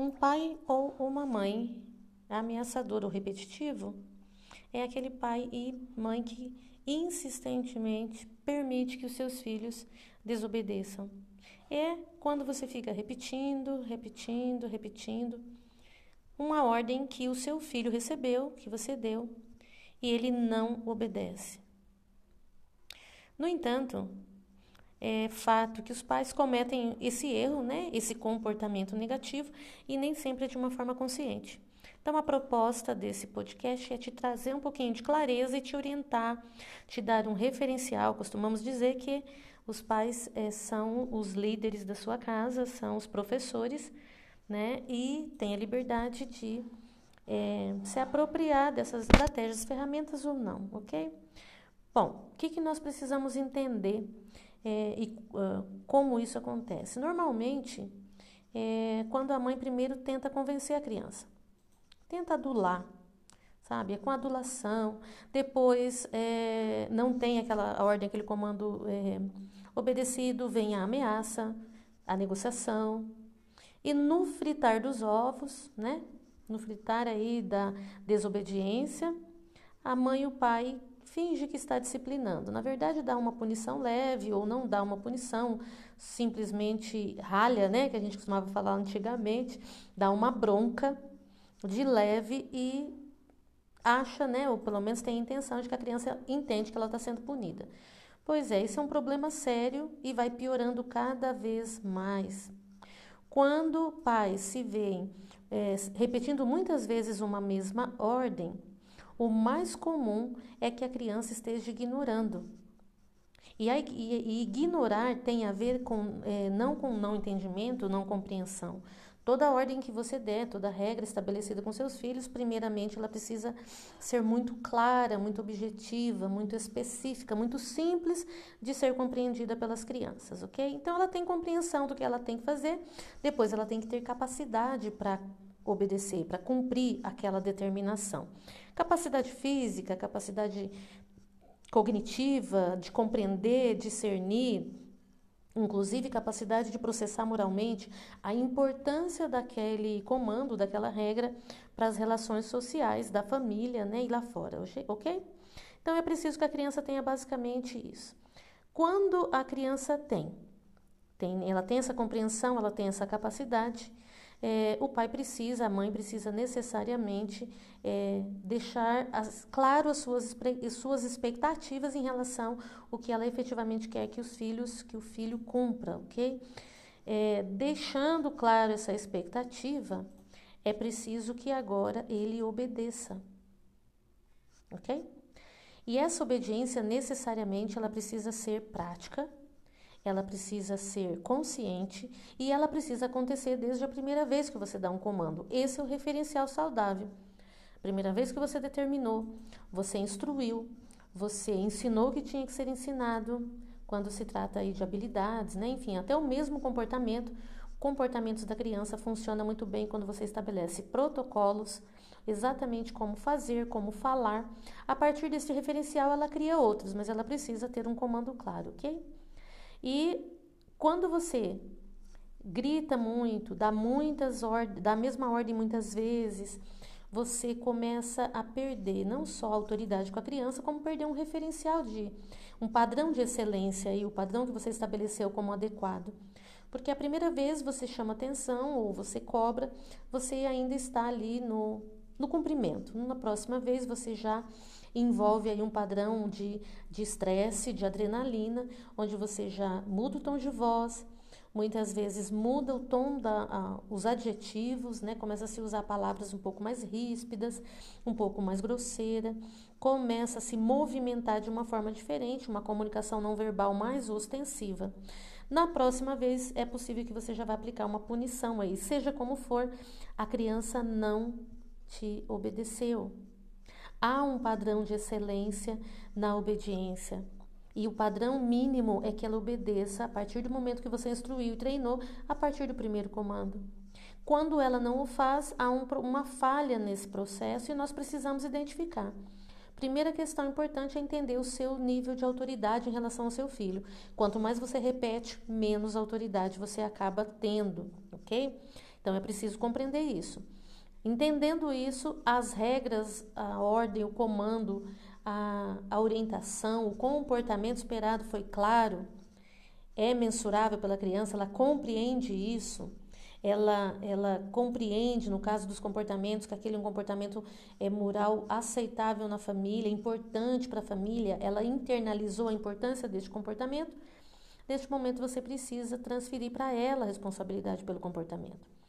Um pai ou uma mãe ameaçador ou repetitivo é aquele pai e mãe que insistentemente permite que os seus filhos desobedeçam. É quando você fica repetindo, repetindo, repetindo uma ordem que o seu filho recebeu, que você deu, e ele não obedece. No entanto, é fato que os pais cometem esse erro, né, esse comportamento negativo, e nem sempre é de uma forma consciente. Então, a proposta desse podcast é te trazer um pouquinho de clareza e te orientar, te dar um referencial. Costumamos dizer que os pais é, são os líderes da sua casa, são os professores, né? E tem a liberdade de é, se apropriar dessas estratégias, ferramentas ou não, ok? Bom, o que, que nós precisamos entender é, e uh, como isso acontece? Normalmente, é, quando a mãe primeiro tenta convencer a criança, tenta adular, sabe? É com adulação. Depois é, não tem aquela ordem, aquele comando é, obedecido, vem a ameaça, a negociação. E no fritar dos ovos, né? No fritar aí da desobediência, a mãe e o pai finge que está disciplinando. Na verdade, dá uma punição leve ou não dá uma punição, simplesmente ralha, né? Que a gente costumava falar antigamente, dá uma bronca de leve e acha, né, ou pelo menos tem a intenção de que a criança entende que ela está sendo punida. Pois é, isso é um problema sério e vai piorando cada vez mais. Quando pais se veem é, repetindo muitas vezes uma mesma ordem, o mais comum é que a criança esteja ignorando. E, e, e ignorar tem a ver com é, não com não entendimento, não compreensão, Toda ordem que você der, toda regra estabelecida com seus filhos, primeiramente ela precisa ser muito clara, muito objetiva, muito específica, muito simples de ser compreendida pelas crianças, ok? Então ela tem compreensão do que ela tem que fazer, depois ela tem que ter capacidade para obedecer, para cumprir aquela determinação. Capacidade física, capacidade cognitiva, de compreender, discernir, inclusive capacidade de processar moralmente a importância daquele comando, daquela regra para as relações sociais da família, né, e lá fora, ok? Então é preciso que a criança tenha basicamente isso. Quando a criança tem, tem ela tem essa compreensão, ela tem essa capacidade, é, o pai precisa, a mãe precisa necessariamente é, deixar as, claro as suas, as suas expectativas em relação ao que ela efetivamente quer que os filhos, que o filho cumpra, ok? É, deixando claro essa expectativa, é preciso que agora ele obedeça, ok? E essa obediência necessariamente ela precisa ser prática, ela precisa ser consciente e ela precisa acontecer desde a primeira vez que você dá um comando. Esse é o referencial saudável. Primeira vez que você determinou, você instruiu, você ensinou o que tinha que ser ensinado quando se trata aí de habilidades, né? Enfim, até o mesmo comportamento. Comportamentos da criança funciona muito bem quando você estabelece protocolos, exatamente como fazer, como falar. A partir desse referencial, ela cria outros, mas ela precisa ter um comando claro, ok? E quando você grita muito, dá muitas ordens, dá a mesma ordem muitas vezes, você começa a perder não só a autoridade com a criança, como perder um referencial de um padrão de excelência e o padrão que você estabeleceu como adequado. Porque a primeira vez você chama atenção ou você cobra, você ainda está ali no, no cumprimento. Na próxima vez você já envolve aí um padrão de estresse, de, de adrenalina, onde você já muda o tom de voz, muitas vezes muda o tom da a, os adjetivos, né? Começa a se usar palavras um pouco mais ríspidas, um pouco mais grosseira, começa a se movimentar de uma forma diferente, uma comunicação não verbal mais ostensiva. Na próxima vez é possível que você já vá aplicar uma punição aí, seja como for, a criança não te obedeceu. Há um padrão de excelência na obediência. E o padrão mínimo é que ela obedeça a partir do momento que você instruiu e treinou, a partir do primeiro comando. Quando ela não o faz, há um, uma falha nesse processo e nós precisamos identificar. Primeira questão importante é entender o seu nível de autoridade em relação ao seu filho. Quanto mais você repete, menos autoridade você acaba tendo, ok? Então é preciso compreender isso. Entendendo isso, as regras, a ordem, o comando, a, a orientação, o comportamento esperado foi claro, é mensurável pela criança, ela compreende isso, ela, ela compreende, no caso dos comportamentos, que aquele é um comportamento é moral aceitável na família, importante para a família, ela internalizou a importância deste comportamento. Neste momento, você precisa transferir para ela a responsabilidade pelo comportamento.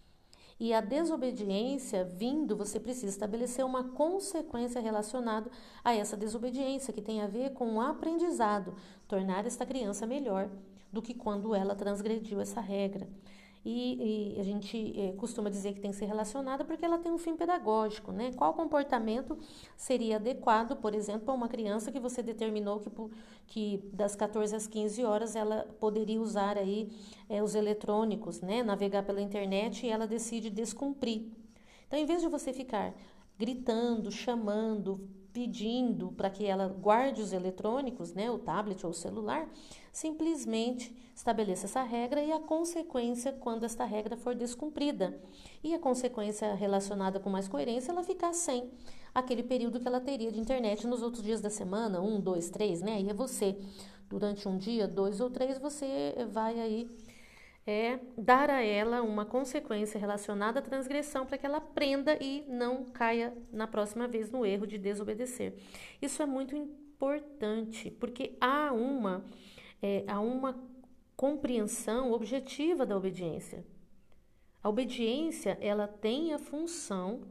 E a desobediência vindo, você precisa estabelecer uma consequência relacionada a essa desobediência, que tem a ver com o aprendizado, tornar esta criança melhor do que quando ela transgrediu essa regra. E, e, a gente é, costuma dizer que tem que ser relacionada porque ela tem um fim pedagógico, né? Qual comportamento seria adequado, por exemplo, para uma criança que você determinou que, que das 14 às 15 horas ela poderia usar aí é, os eletrônicos, né? Navegar pela internet e ela decide descumprir. Então, em vez de você ficar gritando, chamando, pedindo para que ela guarde os eletrônicos, né, o tablet ou o celular, simplesmente estabeleça essa regra e a consequência quando esta regra for descumprida. E a consequência relacionada com mais coerência, ela ficar sem aquele período que ela teria de internet nos outros dias da semana, um, dois, três, né? Aí é você. Durante um dia, dois ou três, você vai aí é dar a ela uma consequência relacionada à transgressão para que ela aprenda e não caia na próxima vez no erro de desobedecer. Isso é muito importante, porque há uma, é, há uma compreensão objetiva da obediência. A obediência, ela tem a função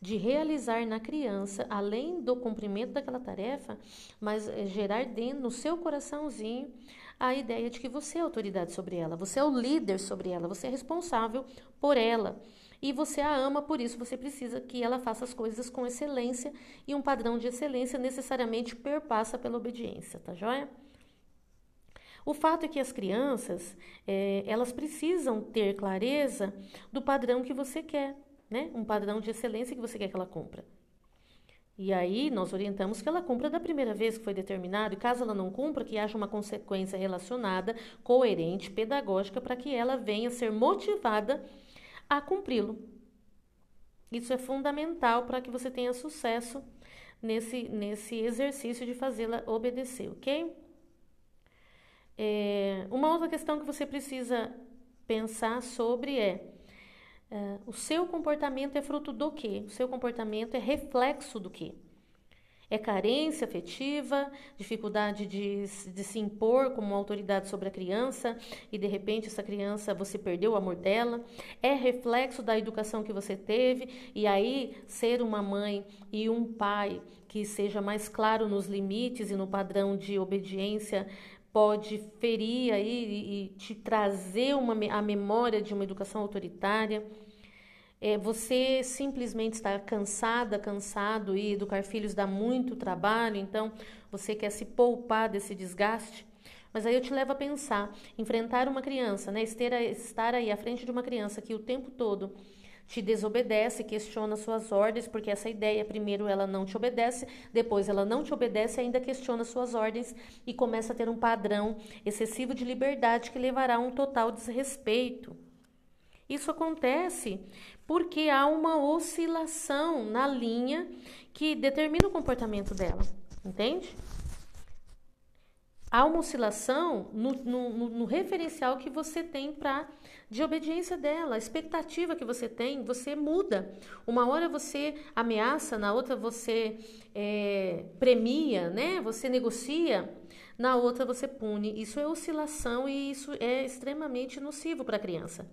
de realizar na criança, além do cumprimento daquela tarefa, mas é, gerar dentro no seu coraçãozinho a ideia de que você é autoridade sobre ela, você é o líder sobre ela, você é responsável por ela. E você a ama, por isso você precisa que ela faça as coisas com excelência e um padrão de excelência necessariamente perpassa pela obediência, tá joia? O fato é que as crianças, é, elas precisam ter clareza do padrão que você quer, né? Um padrão de excelência que você quer que ela cumpra. E aí nós orientamos que ela cumpra da primeira vez que foi determinado, e caso ela não cumpra, que haja uma consequência relacionada, coerente, pedagógica, para que ela venha ser motivada a cumpri-lo. Isso é fundamental para que você tenha sucesso nesse, nesse exercício de fazê-la obedecer, ok? É, uma outra questão que você precisa pensar sobre é Uh, o seu comportamento é fruto do quê? O seu comportamento é reflexo do quê? É carência afetiva, dificuldade de, de se impor como autoridade sobre a criança e de repente essa criança você perdeu o amor dela. É reflexo da educação que você teve e aí ser uma mãe e um pai que seja mais claro nos limites e no padrão de obediência pode ferir aí e, te trazer uma, a memória de uma educação autoritária. É, você simplesmente está cansada, cansado e educar filhos dá muito trabalho, então você quer se poupar desse desgaste. Mas aí eu te levo a pensar, enfrentar uma criança, né, estar aí à frente de uma criança que o tempo todo te desobedece, questiona suas ordens, porque essa ideia, primeiro ela não te obedece, depois ela não te obedece e ainda questiona suas ordens e começa a ter um padrão excessivo de liberdade que levará a um total desrespeito. Isso acontece porque há uma oscilação na linha que determina o comportamento dela, entende? Há uma oscilação no, no, no referencial que você tem para de obediência dela, a expectativa que você tem, você muda. Uma hora você ameaça, na outra você é, premia, né? Você negocia, na outra você pune. Isso é oscilação e isso é extremamente nocivo para a criança.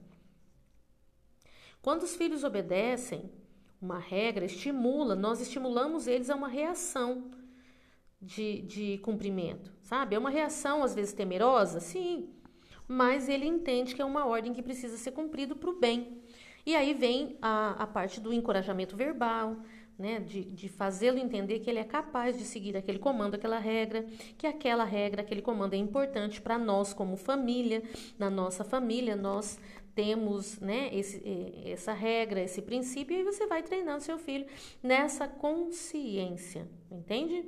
Quando os filhos obedecem, uma regra estimula, nós estimulamos eles a uma reação de, de cumprimento, sabe? É uma reação às vezes temerosa, sim, mas ele entende que é uma ordem que precisa ser cumprido para o bem. E aí vem a, a parte do encorajamento verbal, né, de, de fazê-lo entender que ele é capaz de seguir aquele comando, aquela regra, que aquela regra, aquele comando é importante para nós como família, na nossa família nós temos né, esse, essa regra, esse princípio, e você vai treinando seu filho nessa consciência, entende?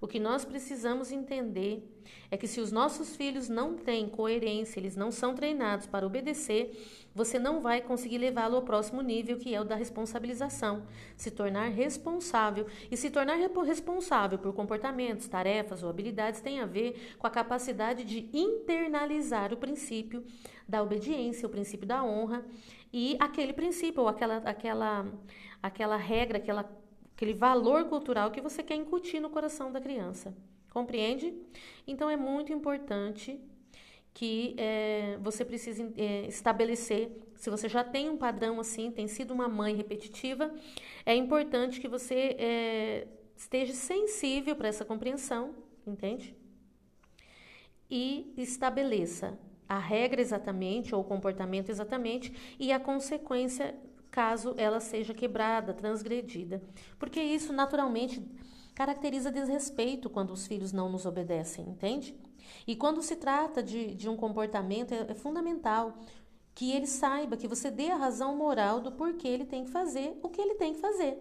O que nós precisamos entender é que se os nossos filhos não têm coerência, eles não são treinados para obedecer, você não vai conseguir levá-lo ao próximo nível, que é o da responsabilização. Se tornar responsável. E se tornar responsável por comportamentos, tarefas ou habilidades tem a ver com a capacidade de internalizar o princípio da obediência, o princípio da honra e aquele princípio, ou aquela, aquela, aquela regra, aquela aquele valor cultural que você quer incutir no coração da criança. Compreende? Então é muito importante que é, você precise é, estabelecer. Se você já tem um padrão assim, tem sido uma mãe repetitiva, é importante que você é, esteja sensível para essa compreensão, entende? E estabeleça a regra exatamente, ou o comportamento exatamente, e a consequência caso ela seja quebrada, transgredida. Porque isso naturalmente caracteriza desrespeito quando os filhos não nos obedecem, entende? E quando se trata de, de um comportamento, é, é fundamental que ele saiba, que você dê a razão moral do porquê ele tem que fazer o que ele tem que fazer.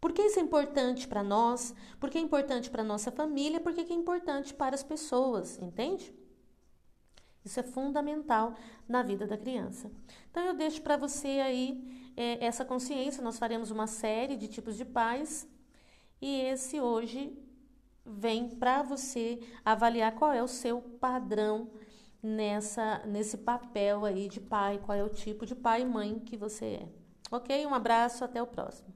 Por que isso é importante para nós? Por que é importante para nossa família? Por que é importante para as pessoas, entende? Isso é fundamental na vida da criança. Então, eu deixo para você aí é, essa consciência. Nós faremos uma série de tipos de pais e esse hoje vem para você avaliar qual é o seu padrão nessa nesse papel aí de pai, qual é o tipo de pai e mãe que você é. Ok? Um abraço, até o próximo.